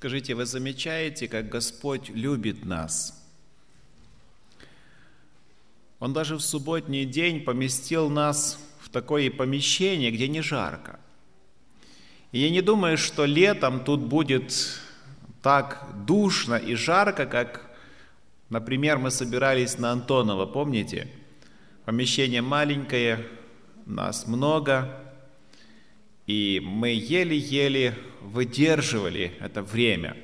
Скажите, вы замечаете, как Господь любит нас? Он даже в субботний день поместил нас в такое помещение, где не жарко. И я не думаю, что летом тут будет так душно и жарко, как, например, мы собирались на Антонова, помните? Помещение маленькое, нас много, и мы еле-еле выдерживали это время.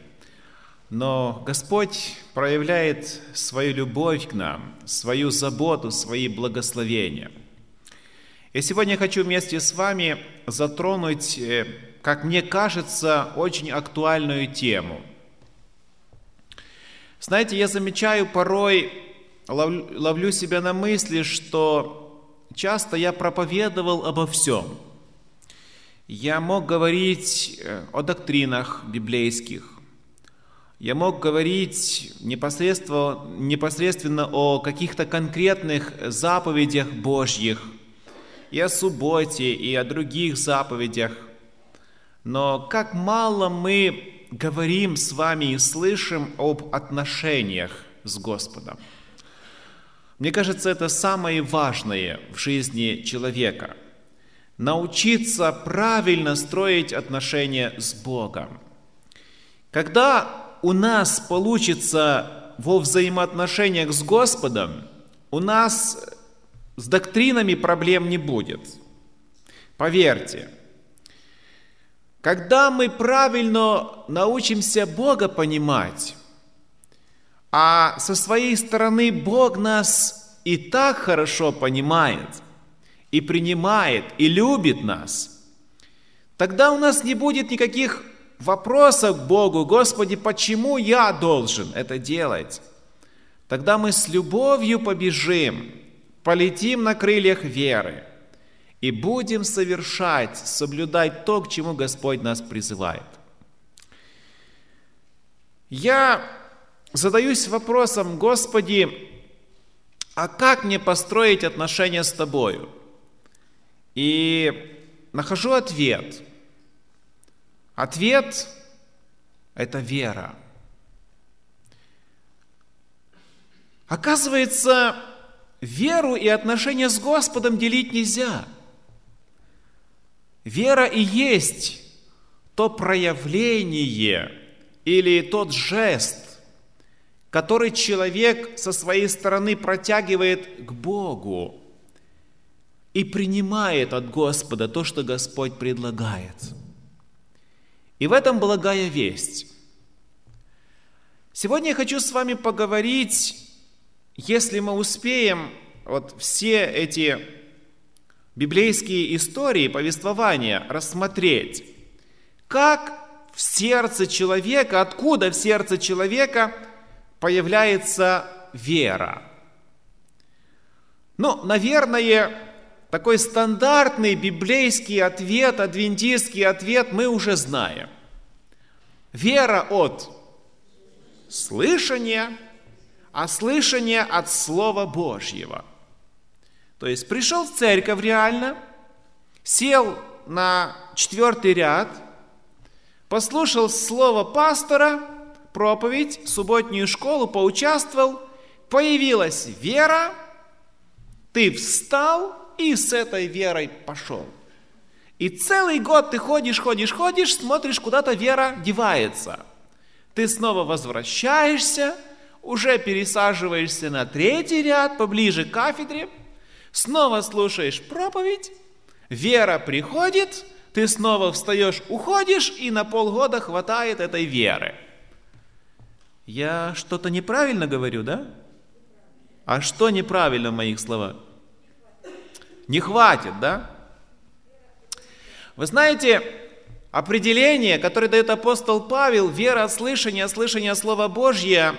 Но Господь проявляет свою любовь к нам, свою заботу, свои благословения. И сегодня я хочу вместе с вами затронуть, э, как мне кажется, очень актуальную тему. Знаете, я замечаю порой, ловлю себя на мысли, что часто я проповедовал обо всем – я мог говорить э, о доктринах библейских. Я мог говорить непосредственно, непосредственно о каких-то конкретных заповедях Божьих, и о субботе, и о других заповедях. Но как мало мы говорим с вами и слышим об отношениях с Господом. Мне кажется, это самое важное в жизни человека – научиться правильно строить отношения с Богом. Когда у нас получится во взаимоотношениях с Господом, у нас с доктринами проблем не будет. Поверьте, когда мы правильно научимся Бога понимать, а со своей стороны Бог нас и так хорошо понимает – и принимает, и любит нас, тогда у нас не будет никаких вопросов к Богу, Господи, почему я должен это делать? Тогда мы с любовью побежим, полетим на крыльях веры и будем совершать, соблюдать то, к чему Господь нас призывает. Я задаюсь вопросом, Господи, а как мне построить отношения с Тобою? И нахожу ответ. Ответ – это вера. Оказывается, веру и отношения с Господом делить нельзя. Вера и есть то проявление или тот жест, который человек со своей стороны протягивает к Богу и принимает от Господа то, что Господь предлагает. И в этом благая весть. Сегодня я хочу с вами поговорить, если мы успеем, вот все эти библейские истории, повествования рассмотреть, как в сердце человека, откуда в сердце человека появляется вера. Ну, наверное, такой стандартный библейский ответ, адвентистский ответ мы уже знаем. Вера от слышания, а слышание от Слова Божьего. То есть пришел в церковь реально, сел на четвертый ряд, послушал слово пастора, проповедь, субботнюю школу, поучаствовал, появилась вера, ты встал и с этой верой пошел. И целый год ты ходишь, ходишь, ходишь, смотришь, куда-то вера девается. Ты снова возвращаешься, уже пересаживаешься на третий ряд, поближе к кафедре, снова слушаешь проповедь, вера приходит, ты снова встаешь, уходишь, и на полгода хватает этой веры. Я что-то неправильно говорю, да? А что неправильно в моих словах? Не хватит, да? Вы знаете, определение, которое дает апостол Павел, вера от слышания, слышание Слова Божье,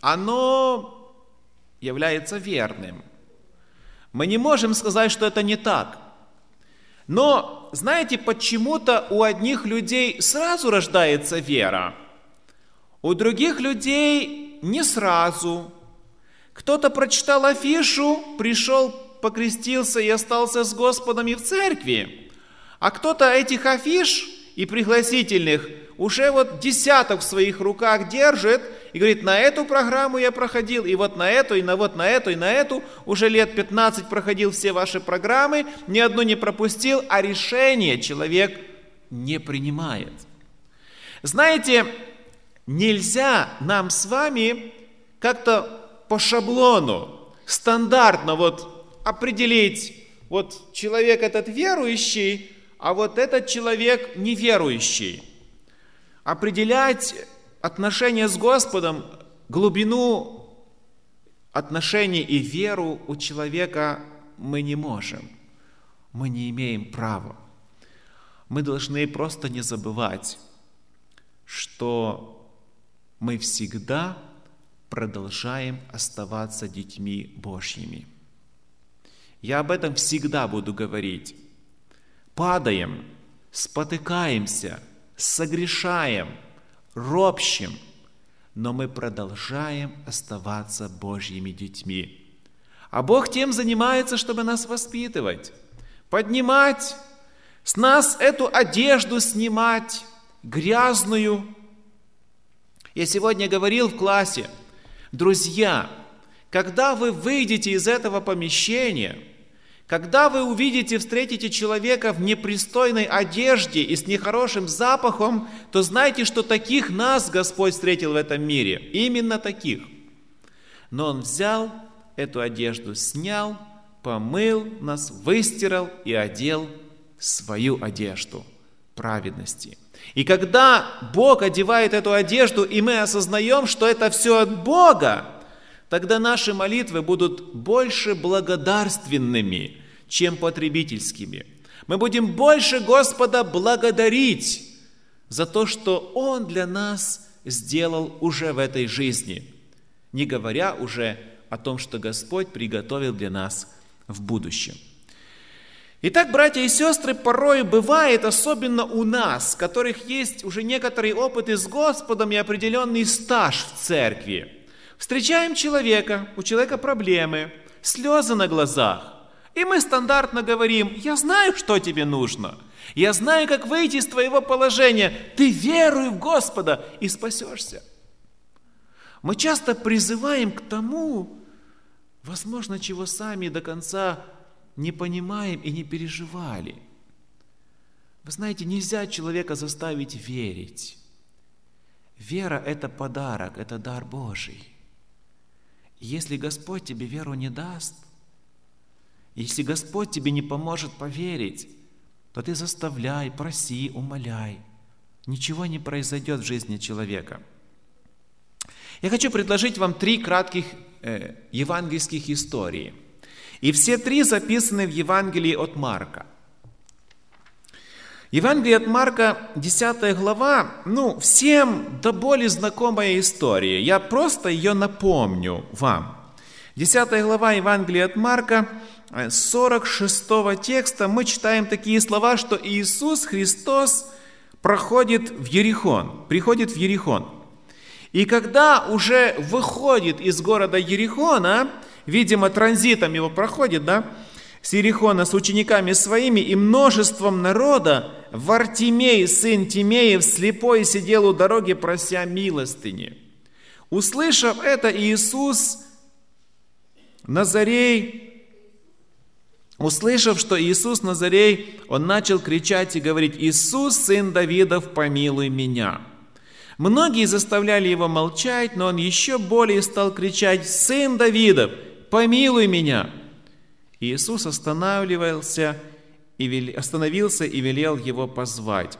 оно является верным. Мы не можем сказать, что это не так. Но знаете, почему-то у одних людей сразу рождается вера, у других людей не сразу. Кто-то прочитал афишу, пришел покрестился и остался с Господом и в церкви. А кто-то этих афиш и пригласительных уже вот десяток в своих руках держит и говорит, на эту программу я проходил, и вот на эту, и на вот на эту, и на эту, уже лет 15 проходил все ваши программы, ни одну не пропустил, а решение человек не принимает. Знаете, нельзя нам с вами как-то по шаблону, стандартно вот определить, вот человек этот верующий, а вот этот человек неверующий. Определять отношения с Господом, глубину отношений и веру у человека мы не можем. Мы не имеем права. Мы должны просто не забывать, что мы всегда продолжаем оставаться детьми Божьими. Я об этом всегда буду говорить. Падаем, спотыкаемся, согрешаем, ропщим, но мы продолжаем оставаться Божьими детьми. А Бог тем занимается, чтобы нас воспитывать, поднимать, с нас эту одежду снимать, грязную. Я сегодня говорил в классе, друзья, когда вы выйдете из этого помещения, когда вы увидите, встретите человека в непристойной одежде и с нехорошим запахом, то знайте, что таких нас Господь встретил в этом мире. Именно таких. Но Он взял эту одежду, снял, помыл нас, выстирал и одел свою одежду праведности. И когда Бог одевает эту одежду, и мы осознаем, что это все от Бога, тогда наши молитвы будут больше благодарственными, чем потребительскими. Мы будем больше Господа благодарить за то, что Он для нас сделал уже в этой жизни, не говоря уже о том, что Господь приготовил для нас в будущем. Итак, братья и сестры, порой бывает, особенно у нас, у которых есть уже некоторый опыт и с Господом и определенный стаж в церкви – Встречаем человека, у человека проблемы, слезы на глазах. И мы стандартно говорим, я знаю, что тебе нужно. Я знаю, как выйти из твоего положения. Ты веруй в Господа и спасешься. Мы часто призываем к тому, возможно, чего сами до конца не понимаем и не переживали. Вы знаете, нельзя человека заставить верить. Вера – это подарок, это дар Божий. Если Господь тебе веру не даст, если Господь тебе не поможет поверить, то ты заставляй, проси, умоляй. Ничего не произойдет в жизни человека. Я хочу предложить вам три кратких э, евангельских истории. И все три записаны в Евангелии от Марка – Евангелие от Марка, 10 глава, ну, всем до боли знакомая история. Я просто ее напомню вам. 10 глава Евангелия от Марка, 46 текста мы читаем такие слова, что Иисус Христос проходит в Ерихон, приходит в Ерихон. И когда уже выходит из города Ерихона, видимо, транзитом его проходит, да, с Ерихона с учениками своими и множеством народа, Вартимей, сын Тимеев, слепой сидел у дороги, прося милостыни. Услышав это, Иисус Назарей, услышав, что Иисус Назарей, он начал кричать и говорить, «Иисус, сын Давидов, помилуй меня». Многие заставляли его молчать, но он еще более стал кричать, «Сын Давидов, помилуй меня!» Иисус останавливался и остановился и велел его позвать.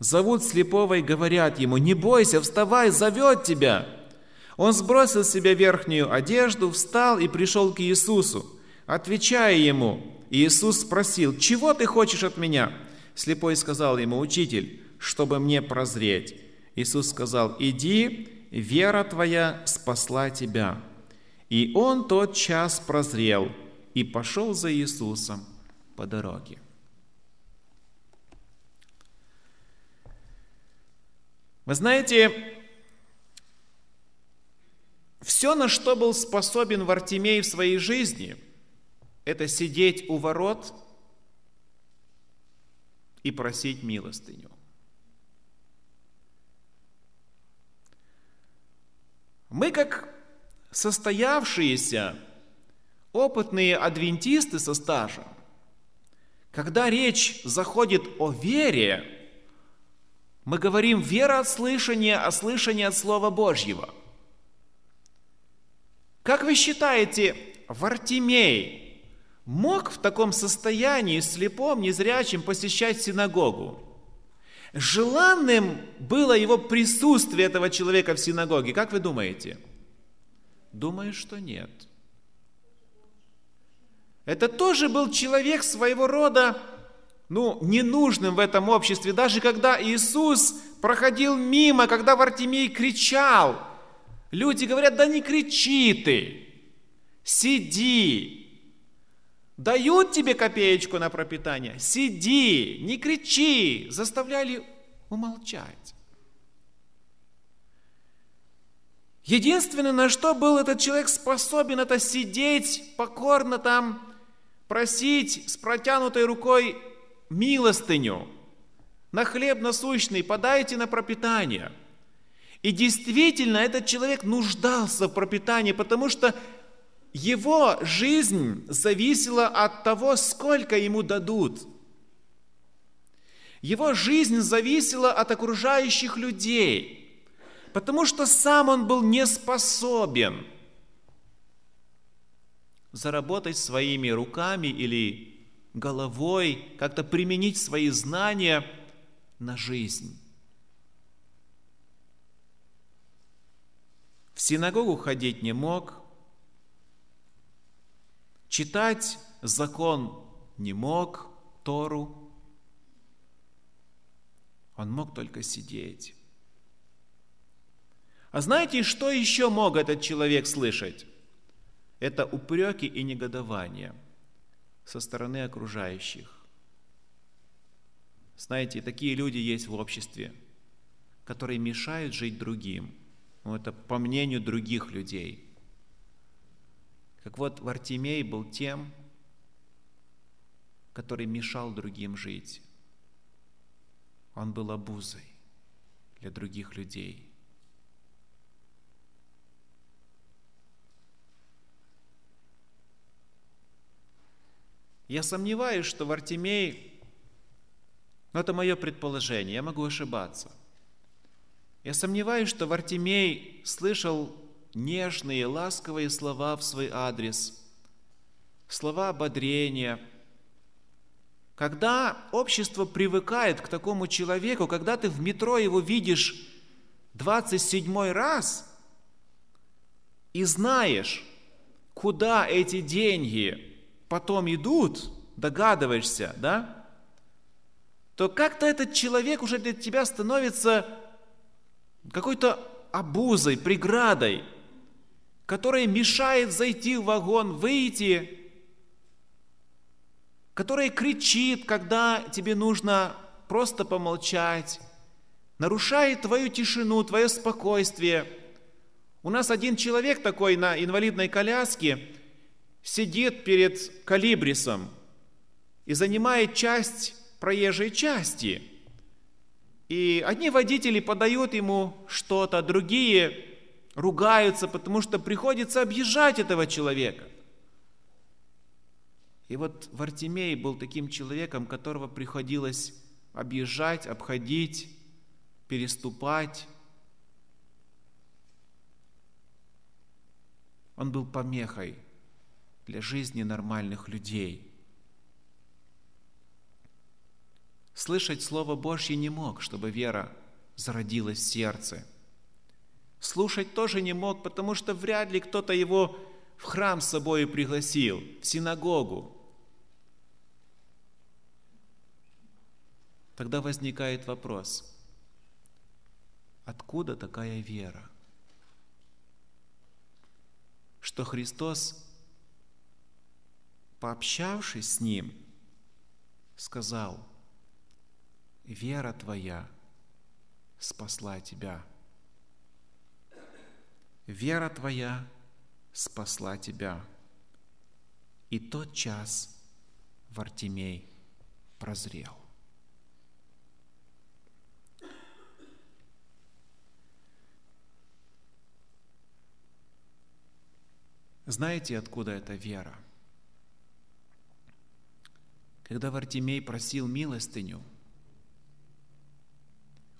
Зовут слепого и говорят ему, «Не бойся, вставай, зовет тебя!» Он сбросил с себя верхнюю одежду, встал и пришел к Иисусу. Отвечая ему, Иисус спросил, «Чего ты хочешь от меня?» Слепой сказал ему, «Учитель, чтобы мне прозреть». Иисус сказал, «Иди, вера твоя спасла тебя». И он тот час прозрел – и пошел за Иисусом по дороге. Вы знаете, все, на что был способен Вартимей в своей жизни, это сидеть у ворот и просить милостыню. Мы, как состоявшиеся, опытные адвентисты со стажем, когда речь заходит о вере, мы говорим вера от слышания, а слышание от Слова Божьего. Как вы считаете, Вартимей мог в таком состоянии слепом, незрячим посещать синагогу? Желанным было его присутствие этого человека в синагоге. Как вы думаете? Думаю, что нет. Это тоже был человек своего рода, ну, ненужным в этом обществе. Даже когда Иисус проходил мимо, когда Вартимей кричал, люди говорят, да не кричи ты, сиди, Дают тебе копеечку на пропитание, сиди, не кричи, заставляли умолчать. Единственное, на что был этот человек способен, это сидеть покорно там, просить с протянутой рукой милостыню, на хлеб насущный, подайте на пропитание. И действительно, этот человек нуждался в пропитании, потому что его жизнь зависела от того, сколько ему дадут. Его жизнь зависела от окружающих людей, потому что сам он был не способен заработать своими руками или головой, как-то применить свои знания на жизнь. В синагогу ходить не мог – Читать закон не мог, Тору. Он мог только сидеть. А знаете, что еще мог этот человек слышать? Это упреки и негодование со стороны окружающих. Знаете, такие люди есть в обществе, которые мешают жить другим. Ну, это по мнению других людей – как вот Вартимей был тем, который мешал другим жить. Он был обузой для других людей. Я сомневаюсь, что Вартимей, но это мое предположение, я могу ошибаться. Я сомневаюсь, что Вартимей слышал нежные, ласковые слова в свой адрес, слова ободрения. Когда общество привыкает к такому человеку, когда ты в метро его видишь 27 раз и знаешь, куда эти деньги потом идут, догадываешься, да? То как-то этот человек уже для тебя становится какой-то обузой, преградой – которая мешает зайти в вагон, выйти, которая кричит, когда тебе нужно просто помолчать, нарушает твою тишину, твое спокойствие. У нас один человек такой на инвалидной коляске сидит перед калибрисом и занимает часть проезжей части. И одни водители подают ему что-то, другие ругаются, потому что приходится объезжать этого человека. И вот Вартимей был таким человеком, которого приходилось объезжать, обходить, переступать. Он был помехой для жизни нормальных людей. Слышать Слово Божье не мог, чтобы вера зародилась в сердце – Слушать тоже не мог, потому что вряд ли кто-то его в храм с собой пригласил, в синагогу. Тогда возникает вопрос, откуда такая вера? Что Христос, пообщавшись с ним, сказал, вера твоя спасла тебя – вера твоя спасла тебя. И тот час Вартимей прозрел. Знаете, откуда эта вера? Когда Вартимей просил милостыню,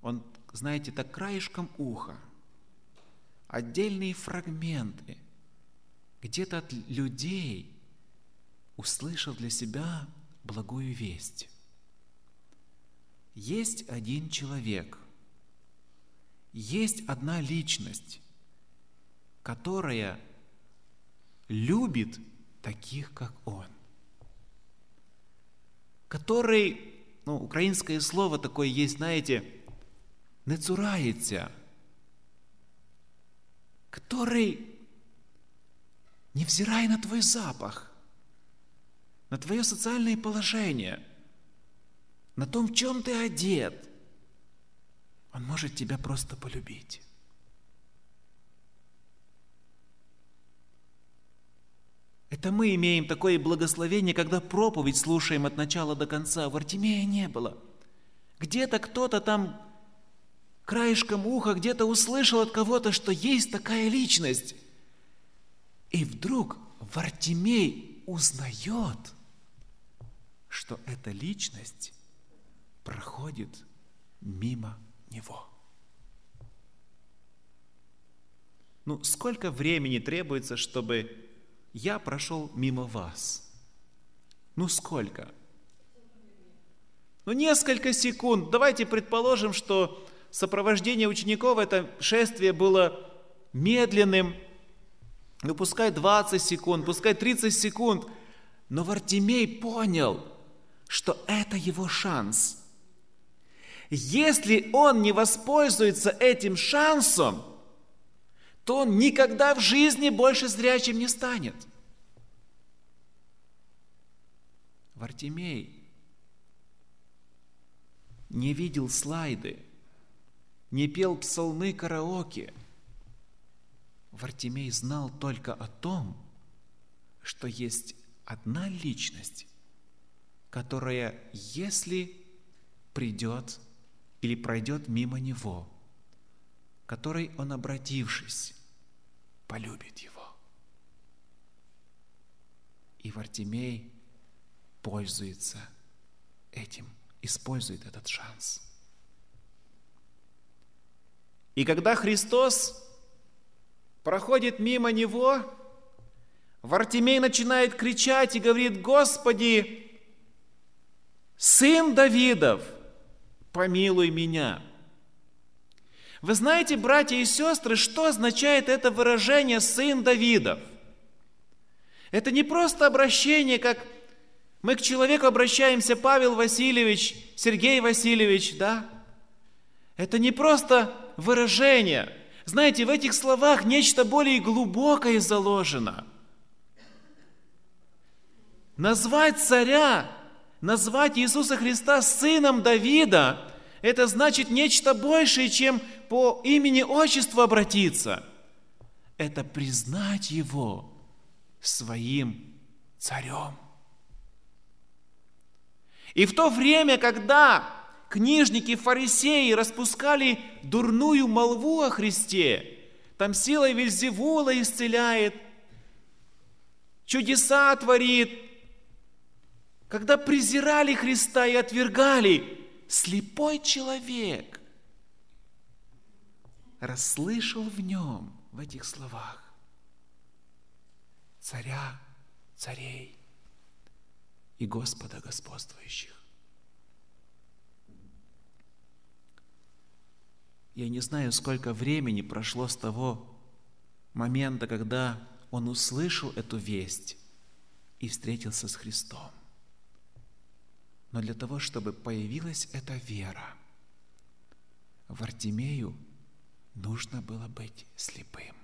он, знаете, так краешком уха, отдельные фрагменты, где-то от людей услышал для себя благую весть. Есть один человек, есть одна личность, которая любит таких, как он, который, ну, украинское слово такое есть, знаете, не цурається, который, невзирая на твой запах, на твое социальное положение, на том, в чем ты одет, он может тебя просто полюбить. Это мы имеем такое благословение, когда проповедь слушаем от начала до конца. В Артемия не было. Где-то кто-то там краешком уха где-то услышал от кого-то, что есть такая личность. И вдруг Вартимей узнает, что эта личность проходит мимо него. Ну, сколько времени требуется, чтобы я прошел мимо вас. Ну сколько? Ну несколько секунд. Давайте предположим, что сопровождение учеников, это шествие было медленным, ну пускай 20 секунд, пускай 30 секунд. Но Вартимей понял, что это его шанс. Если он не воспользуется этим шансом, то он никогда в жизни больше зрячим не станет. Вартимей не видел слайды, не пел псалмы караоке. Вартимей знал только о том, что есть одна личность, которая, если придет или пройдет мимо него, которой он, обратившись, полюбит его. И Вартимей пользуется этим, использует этот шанс. И когда Христос проходит мимо него, Вартимей начинает кричать и говорит, Господи, Сын Давидов, помилуй меня. Вы знаете, братья и сестры, что означает это выражение «сын Давидов»? Это не просто обращение, как мы к человеку обращаемся, Павел Васильевич, Сергей Васильевич, да? Это не просто выражение. Знаете, в этих словах нечто более глубокое заложено. Назвать царя, назвать Иисуса Христа сыном Давида, это значит нечто большее, чем по имени-отчеству обратиться. Это признать Его своим царем. И в то время, когда книжники, фарисеи распускали дурную молву о Христе, там силой Вельзевула исцеляет, чудеса творит, когда презирали Христа и отвергали, слепой человек расслышал в нем, в этих словах, царя царей и Господа господствующих. Я не знаю, сколько времени прошло с того момента, когда он услышал эту весть и встретился с Христом. Но для того, чтобы появилась эта вера, в Артемею нужно было быть слепым.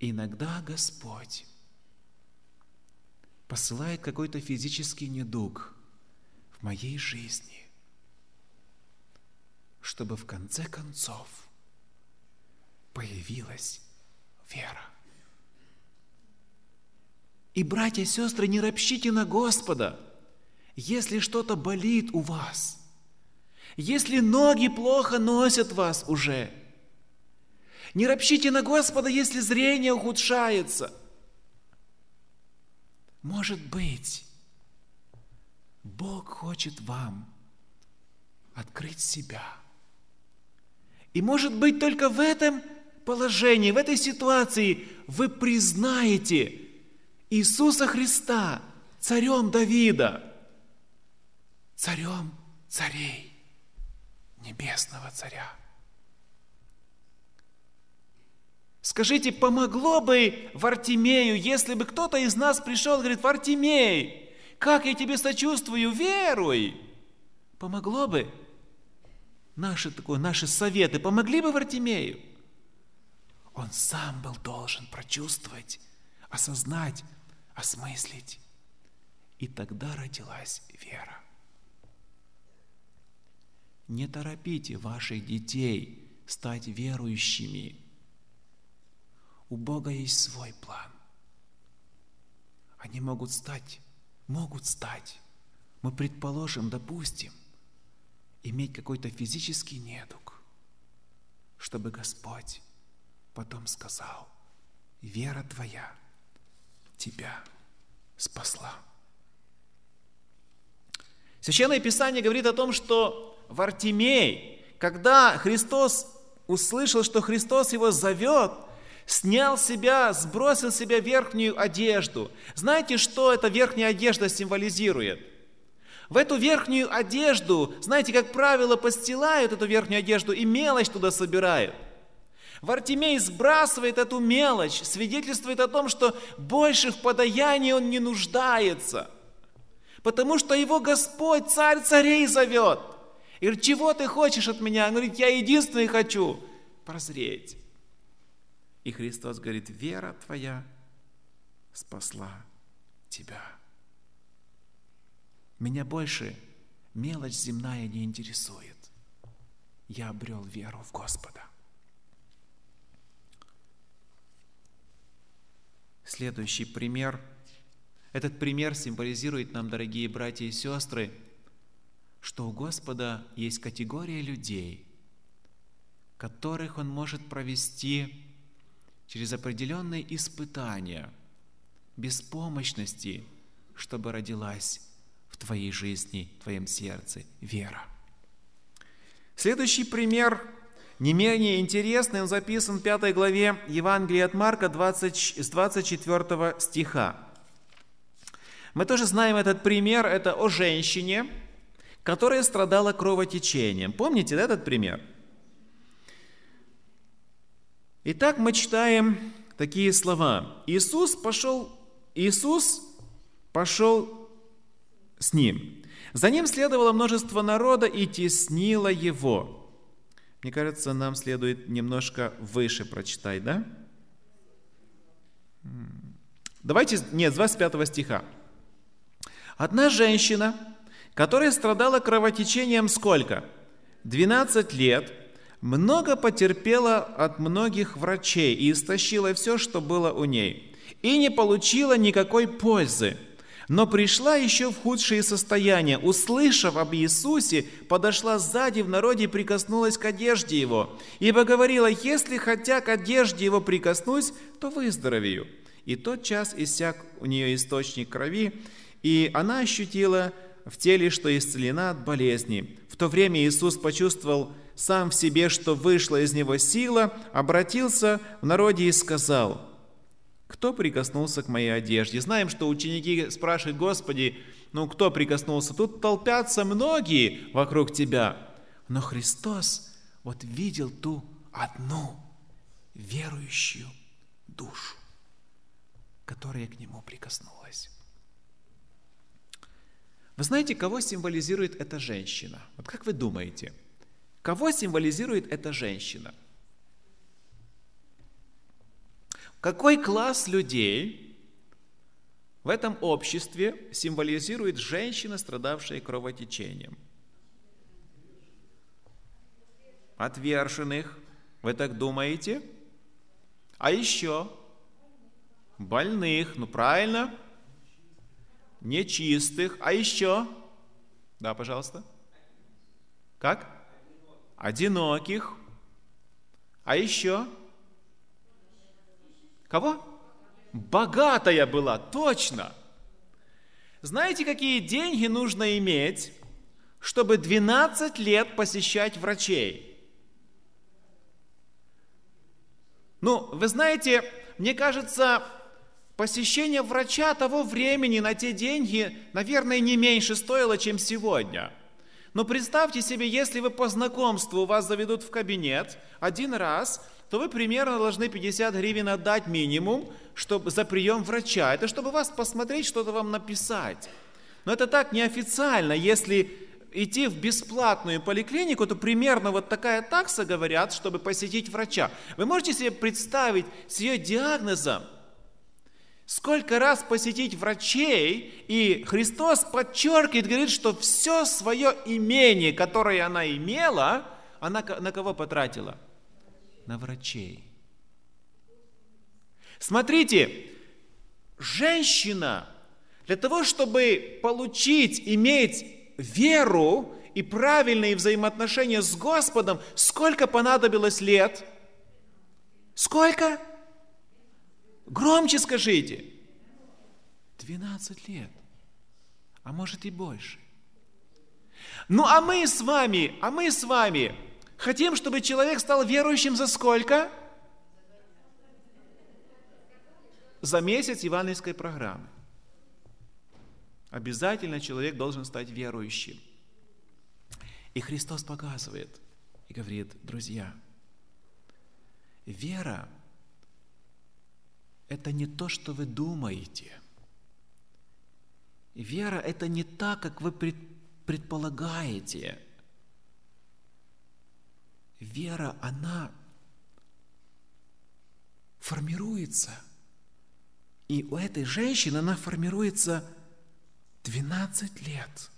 Иногда Господь посылает какой-то физический недуг в моей жизни, чтобы в конце концов появилась вера. И, братья и сестры, не ропщите на Господа, если что-то болит у вас, если ноги плохо носят вас уже, Не ропщите на Господа, если зрение ухудшается. Может быть, Бог хочет вам открыть себя. И может быть только в этом положении, в этой ситуации вы признаете Иисуса Христа царем Давида, царем царей, небесного царя. Скажите, помогло бы Вартимею, если бы кто-то из нас пришел и говорит, Вартимей, как я тебе сочувствую, веруй. Помогло бы? Наши, такое, наши советы помогли бы Вартимею? Он сам был должен прочувствовать, осознать, осмыслить. И тогда родилась вера. Не торопите ваших детей стать верующими. У Бога есть свой план. Они могут стать, могут стать. Мы предположим, допустим, иметь какой-то физический недуг, чтобы Господь потом сказал, вера твоя тебя спасла. Священное Писание говорит о том, что Вартимей, когда Христос услышал, что Христос его зовет, снял себя, сбросил себя верхнюю одежду. Знаете, что эта верхняя одежда символизирует? В эту верхнюю одежду, знаете, как правило, постилают эту верхнюю одежду и мелочь туда собирают. Вартимей сбрасывает эту мелочь, свидетельствует о том, что больше в подаянии он не нуждается, потому что его Господь, царь царей зовет. И говорит, чего ты хочешь от меня? Он говорит, я единственный хочу прозреть. И Христос говорит, вера твоя спасла тебя. Меня больше мелочь земная не интересует. Я обрел веру в Господа. Следующий пример. Этот пример символизирует нам, дорогие братья и сестры, что у Господа есть категория людей, которых Он может провести через определенные испытания, беспомощности, чтобы родилась в твоей жизни, в твоем сердце вера. Следующий пример не менее интересный, он записан в 5 главе Евангелия от Марка 20, с 24 стиха. Мы тоже знаем этот пример, это о женщине, которая страдала кровотечением. Помните да, этот пример? Итак, мы читаем такие слова. Иисус пошел, Иисус пошел с ним. За ним следовало множество народа и теснило его. Мне кажется, нам следует немножко выше прочитать, да? Давайте, нет, с 25 стиха. Одна женщина, которая страдала кровотечением сколько? 12 лет – много потерпела от многих врачей и истощила все, что было у ней, и не получила никакой пользы. Но пришла еще в худшее состояние. Услышав об Иисусе, подошла сзади в народе и прикоснулась к одежде Его. Ибо говорила, если хотя к одежде Его прикоснусь, то выздоровею. И тот час иссяк у нее источник крови, и она ощутила в теле, что исцелена от болезни. В то время Иисус почувствовал сам в себе, что вышла из него сила, обратился в народе и сказал, кто прикоснулся к моей одежде? Знаем, что ученики спрашивают, Господи, ну кто прикоснулся? Тут толпятся многие вокруг Тебя. Но Христос вот видел ту одну верующую душу, которая к Нему прикоснулась. Вы знаете, кого символизирует эта женщина? Вот как вы думаете – Кого символизирует эта женщина? Какой класс людей в этом обществе символизирует женщина, страдавшая кровотечением? Отверженных. Вы так думаете? А еще? Больных. Ну правильно. Нечистых. А еще? Да, пожалуйста. Как? одиноких, а еще Кого? Богатая была, точно. Знаете, какие деньги нужно иметь, чтобы 12 лет посещать врачей? Ну, вы знаете, мне кажется, посещение врача того времени на те деньги, наверное, не меньше стоило, чем сегодня. Но представьте себе, если вы по знакомству вас заведут в кабинет один раз, то вы примерно должны 50 гривен отдать минимум чтобы, за прием врача. Это чтобы вас посмотреть, что-то вам написать. Но это так неофициально. Если идти в бесплатную поликлинику, то примерно вот такая такса, говорят, чтобы посетить врача. Вы можете себе представить с ее диагнозом, сколько раз посетить врачей, и Христос подчеркивает, говорит, что все свое имение, которое она имела, она на кого потратила? на врачей. Смотрите, женщина для того, чтобы получить, иметь веру и правильные взаимоотношения с Господом, сколько понадобилось лет? Сколько? Громче скажите. 12 лет. А может и больше. Ну а мы с вами, а мы с вами Хотим, чтобы человек стал верующим за сколько? За месяц евангельской программы. Обязательно человек должен стать верующим. И Христос показывает и говорит, друзья, вера – это не то, что вы думаете. Вера – это не так, как вы предполагаете – вера, она формируется. И у этой женщины она формируется 12 лет.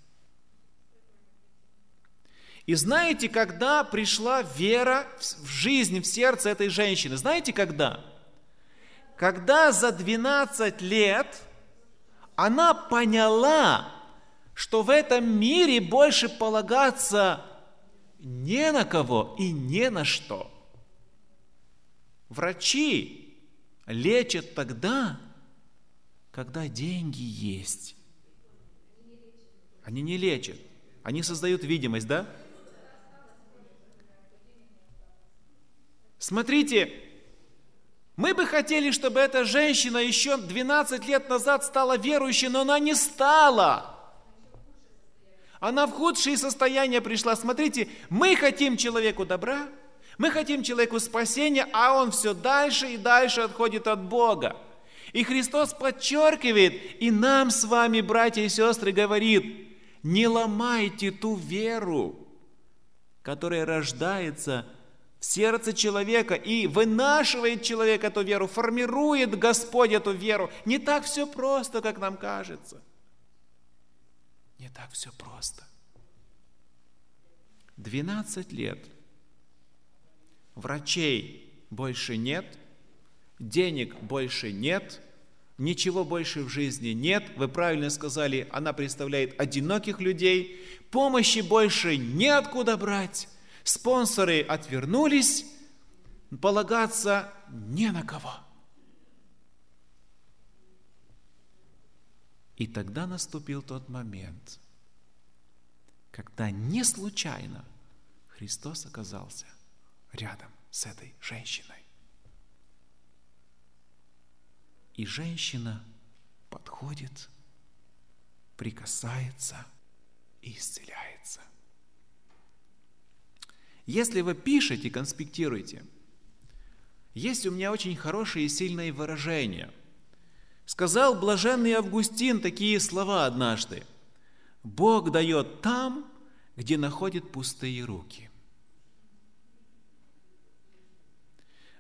И знаете, когда пришла вера в жизнь, в сердце этой женщины? Знаете, когда? Когда за 12 лет она поняла, что в этом мире больше полагаться не на кого и не на что. Врачи лечат тогда, когда деньги есть. Они не лечат, они создают видимость, да? Смотрите, мы бы хотели, чтобы эта женщина еще 12 лет назад стала верующей, но она не стала. Она в худшее состояние пришла. Смотрите, мы хотим человеку добра, мы хотим человеку спасения, а он все дальше и дальше отходит от Бога. И Христос подчеркивает, и нам с вами, братья и сестры, говорит, не ломайте ту веру, которая рождается в сердце человека и вынашивает человека эту веру, формирует Господь эту веру. Не так все просто, как нам кажется. Не так все просто. 12 лет. Врачей больше нет, денег больше нет, ничего больше в жизни нет. Вы правильно сказали, она представляет одиноких людей. Помощи больше неоткуда брать. Спонсоры отвернулись, полагаться не на кого. И тогда наступил тот момент, когда не случайно Христос оказался рядом с этой женщиной. И женщина подходит, прикасается и исцеляется. Если вы пишете, конспектируете, есть у меня очень хорошие и сильные выражения – Сказал блаженный Августин такие слова однажды. Бог дает там, где находит пустые руки.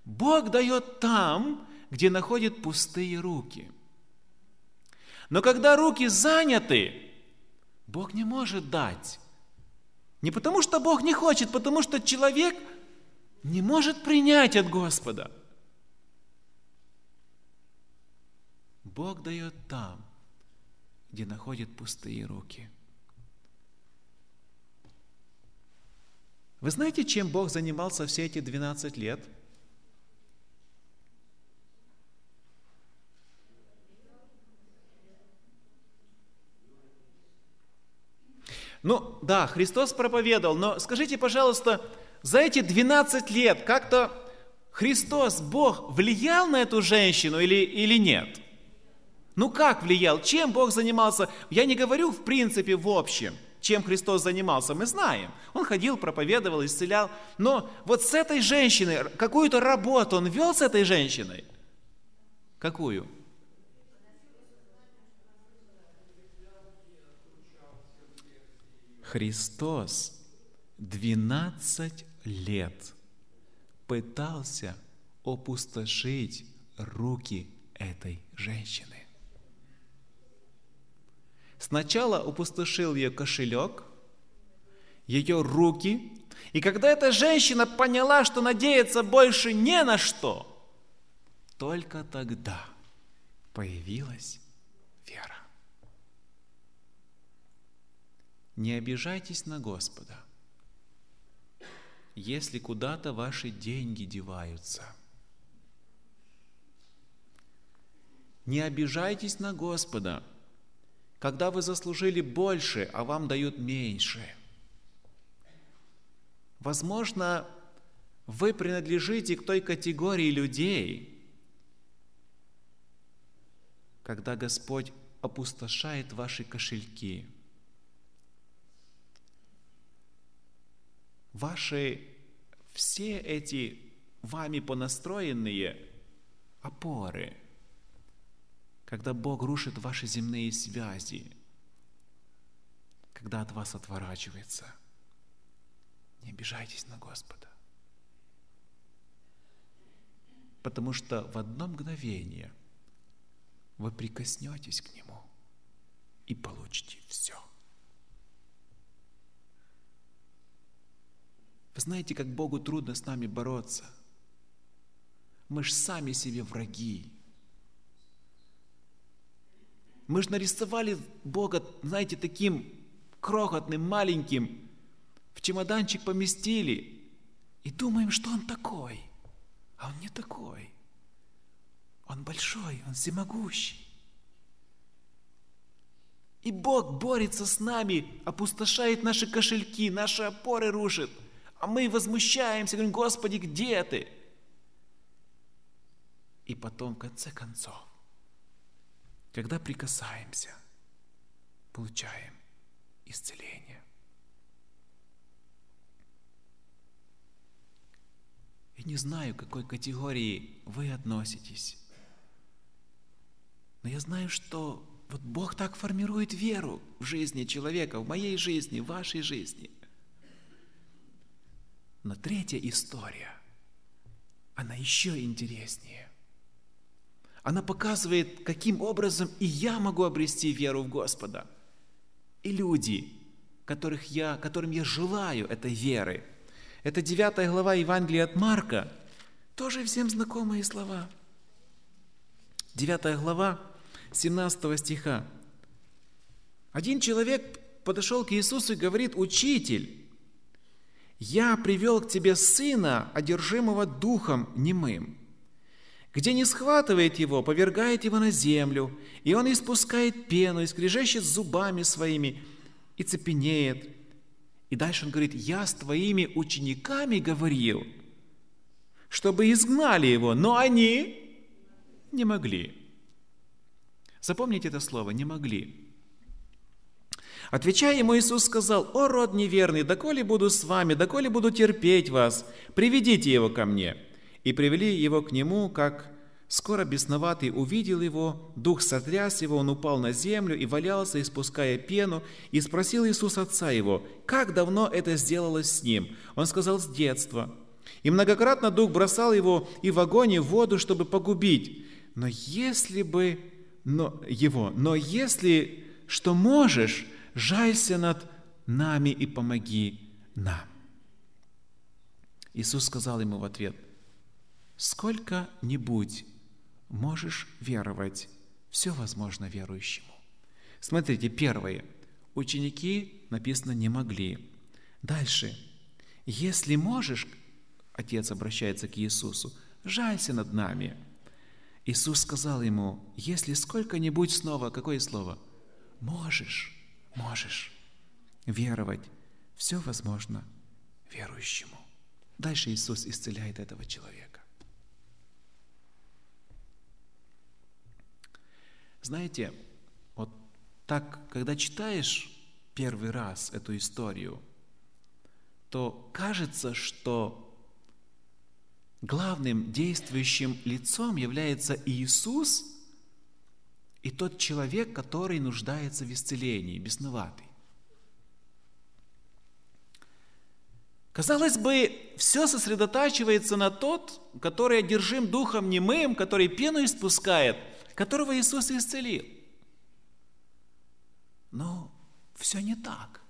Бог дает там, где находит пустые руки. Но когда руки заняты, Бог не может дать. Не потому, что Бог не хочет, потому что человек не может принять от Господа – Бог дает там, где находит пустые руки. Вы знаете, чем Бог занимался все эти 12 лет? Ну, да, Христос проповедовал, но скажите, пожалуйста, за эти 12 лет как-то Христос, Бог, влиял на эту женщину или, или нет? Ну как влиял? Чем Бог занимался? Я не говорю в принципе в общем, чем Христос занимался, мы знаем. Он ходил, проповедовал, исцелял. Но вот с этой женщиной, какую-то работу он вел с этой женщиной? Какую? Христос 12 лет пытался опустошить руки этой женщины. Сначала опустошил ее кошелек, ее руки, и когда эта женщина поняла, что надеяться больше не на что, только тогда появилась вера. Не обижайтесь на Господа, если куда-то ваши деньги деваются. Не обижайтесь на Господа, когда вы заслужили больше, а вам дают меньше. Возможно, вы принадлежите к той категории людей, когда Господь опустошает ваши кошельки – ваши все эти вами понастроенные опоры, когда Бог рушит ваши земные связи, когда от вас отворачивается, не обижайтесь на Господа. Потому что в одно мгновение вы прикоснетесь к Нему и получите все. Знаете, как Богу трудно с нами бороться. Мы ж сами себе враги. Мы же нарисовали Бога, знаете, таким крохотным, маленьким, в чемоданчик поместили и думаем, что Он такой. А Он не такой. Он большой, Он всемогущий. И Бог борется с нами, опустошает наши кошельки, наши опоры рушит – а мы возмущаемся, говорим, Господи, где ты? И потом, в конце концов, когда прикасаемся, получаем исцеление. Я не знаю, к какой категории вы относитесь, но я знаю, что вот Бог так формирует веру в жизни человека, в моей жизни, в вашей жизни – но третья история, она еще интереснее. Она показывает, каким образом и я могу обрести веру в Господа. И люди, которых я, которым я желаю этой веры. Это 9 глава Евангелия от Марка, тоже всем знакомые слова. 9 глава 17 стиха. Один человек подошел к Иисусу и говорит, «Учитель, «Я привел к тебе сына, одержимого духом немым». Где не схватывает его, повергает его на землю, и он испускает пену, и скрежещет зубами своими, и цепенеет. И дальше он говорит, «Я с твоими учениками говорил, чтобы изгнали его, но они не могли». Запомните это слово «не могли». Отвечая ему, Иисус сказал, «О, род неверный, доколе буду с вами, доколе буду терпеть вас, приведите его ко мне». И привели его к нему, как скоро бесноватый увидел его, дух сотряс его, он упал на землю и валялся, испуская пену, и спросил Иисус отца его, как давно это сделалось с ним? Он сказал, с детства. И многократно дух бросал его и в огонь, и в воду, чтобы погубить. Но если бы но, его, но если что можешь, жалься над нами и помоги нам. Иисус сказал ему в ответ, сколько-нибудь можешь веровать, все возможно верующему. Смотрите, первое. Ученики, написано, не могли. Дальше. Если можешь, Отец обращается к Иисусу, жалься над нами. Иисус сказал ему, если сколько-нибудь снова, какое слово? Можешь можешь. веровать, все возможно верующему. Дальше Иисус исцеляет этого человека. Знаете, вот так, когда читаешь первый раз эту историю, то кажется, что главным действующим лицом является Иисус и тот человек, который нуждается в исцелении, бесноватый. Казалось бы, все сосредотачивается на тот, который одержим духом немым, который пену испускает, которого Иисус исцелил. Но все не так.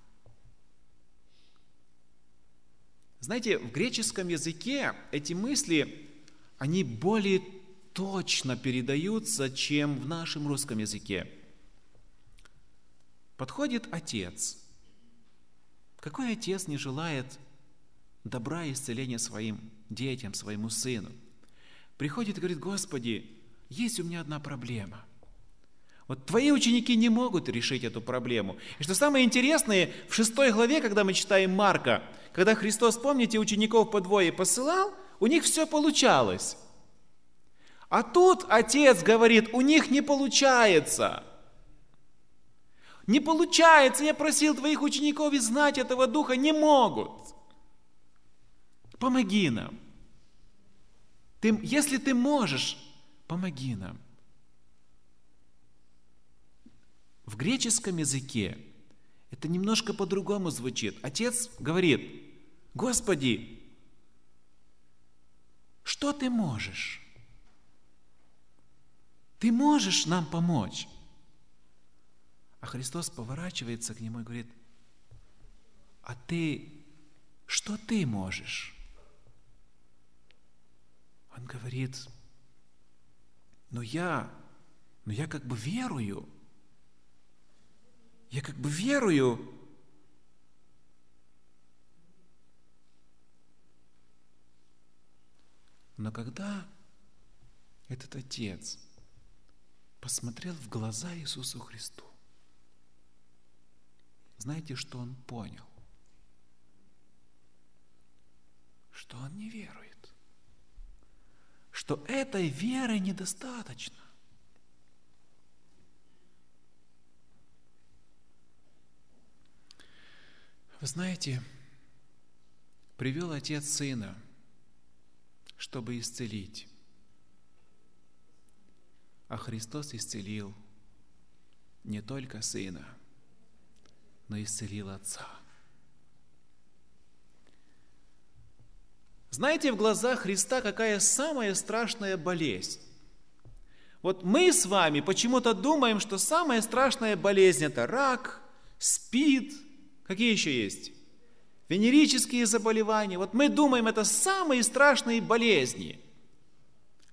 Знаете, в греческом языке эти мысли, они более точно передаются, чем в нашем русском языке. Подходит отец. Какой отец не желает добра и исцеления своим детям, своему сыну. Приходит и говорит, Господи, есть у меня одна проблема. Вот твои ученики не могут решить эту проблему. И что самое интересное, в шестой главе, когда мы читаем Марка, когда Христос, помните, учеников по двое посылал, у них все получалось. А тут отец говорит, у них не получается. Не получается, я просил твоих учеников и знать этого духа, не могут. Помоги нам. Ты, если ты можешь, помоги нам. В греческом языке это немножко по-другому звучит. Отец говорит, Господи, что ты можешь? Ты можешь нам помочь? А Христос поворачивается к нему и говорит, а ты, что ты можешь? Он говорит, но я, но я как бы верую, я как бы верую, Но когда этот отец посмотрел в глаза Иисусу Христу, знаете, что он понял? Что он не верует что этой веры недостаточно. Вы знаете, привел отец сына, чтобы исцелить. А Христос исцелил не только сына, но исцелил отца. Знаете в глазах Христа какая самая страшная болезнь? Вот мы с вами почему-то думаем, что самая страшная болезнь – это рак, спид, какие еще есть? Венерические заболевания. Вот мы думаем, это самые страшные болезни.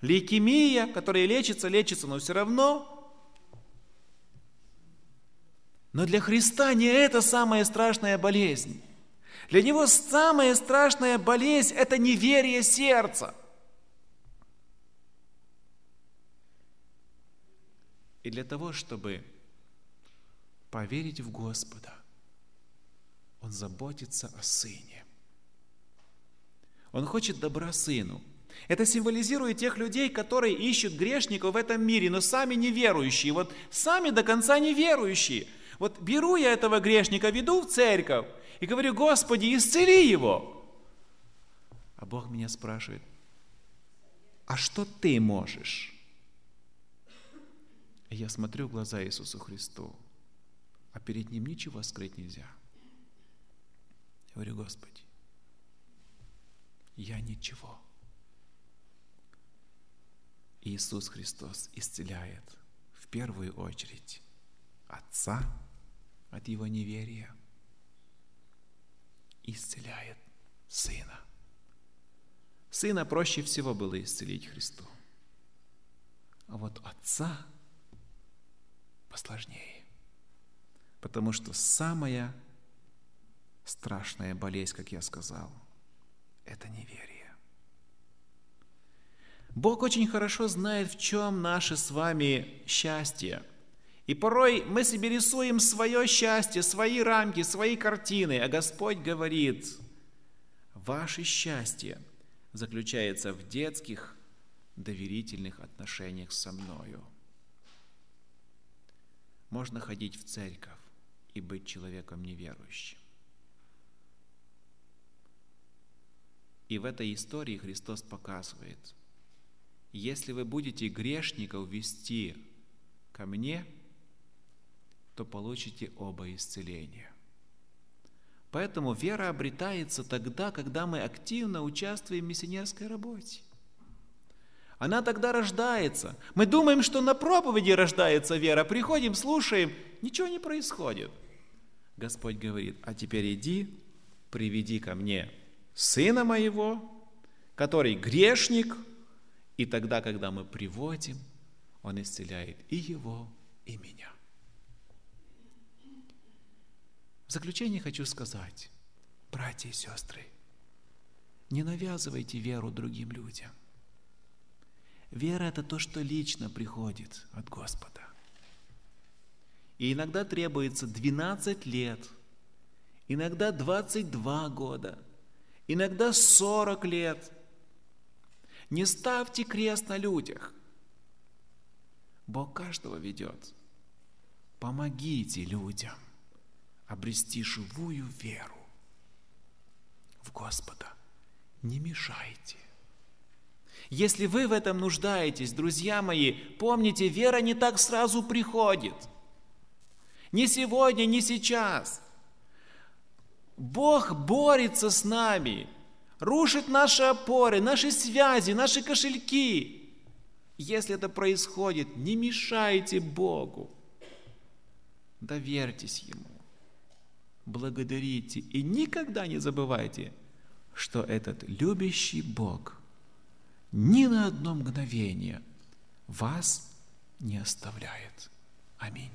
Лейкемия, которая лечится, лечится, но все равно. Но для Христа не это самая страшная болезнь. Для него самая страшная болезнь – это неверие сердца. И для того, чтобы поверить в Господа, он заботится о сыне. Он хочет добра сыну. Это символизирует тех людей, которые ищут грешников в этом мире, но сами неверующие. Вот сами до конца неверующие. Вот беру я этого грешника, веду в церковь, и говорю, Господи, исцели его. А Бог меня спрашивает, а что ты можешь? И я смотрю в глаза Иисусу Христу, а перед Ним ничего скрыть нельзя. Я говорю, Господи, я ничего. Иисус Христос исцеляет в первую очередь отца от его неверия – исцеляет Сына. Сына проще всего было исцелить Христу. А вот Отца посложнее. Потому что самая страшная болезнь, как я сказал, это неверие. Бог очень хорошо знает, в чем наше с вами счастье. И порой мы себе рисуем свое счастье, свои рамки, свои картины, а Господь говорит, ваше счастье заключается в детских доверительных отношениях со мною. Можно ходить в церковь и быть человеком неверующим. И в этой истории Христос показывает, если вы будете грешников вести ко мне – то получите оба исцеления. Поэтому вера обретается тогда, когда мы активно участвуем в миссионерской работе. Она тогда рождается. Мы думаем, что на проповеди рождается вера. Приходим, слушаем, ничего не происходит. Господь говорит, а теперь иди, приведи ко мне сына моего, который грешник, и тогда, когда мы приводим, он исцеляет и его, и меня. В заключение хочу сказать, братья и сестры, не навязывайте веру другим людям. Вера – это то, что лично приходит от Господа. И иногда требуется 12 лет, иногда 22 года, иногда 40 лет. Не ставьте крест на людях. Бог каждого ведет. Помогите людям обрести живую веру в Господа. Не мешайте. Если вы в этом нуждаетесь, друзья мои, помните, вера не так сразу приходит. Не сегодня, не сейчас. Бог борется с нами, рушит наши опоры, наши связи, наши кошельки. Если это происходит, не мешайте Богу. Доверьтесь Ему благодарите и никогда не забывайте, что этот любящий Бог ни на одно мгновение вас не оставляет. Аминь.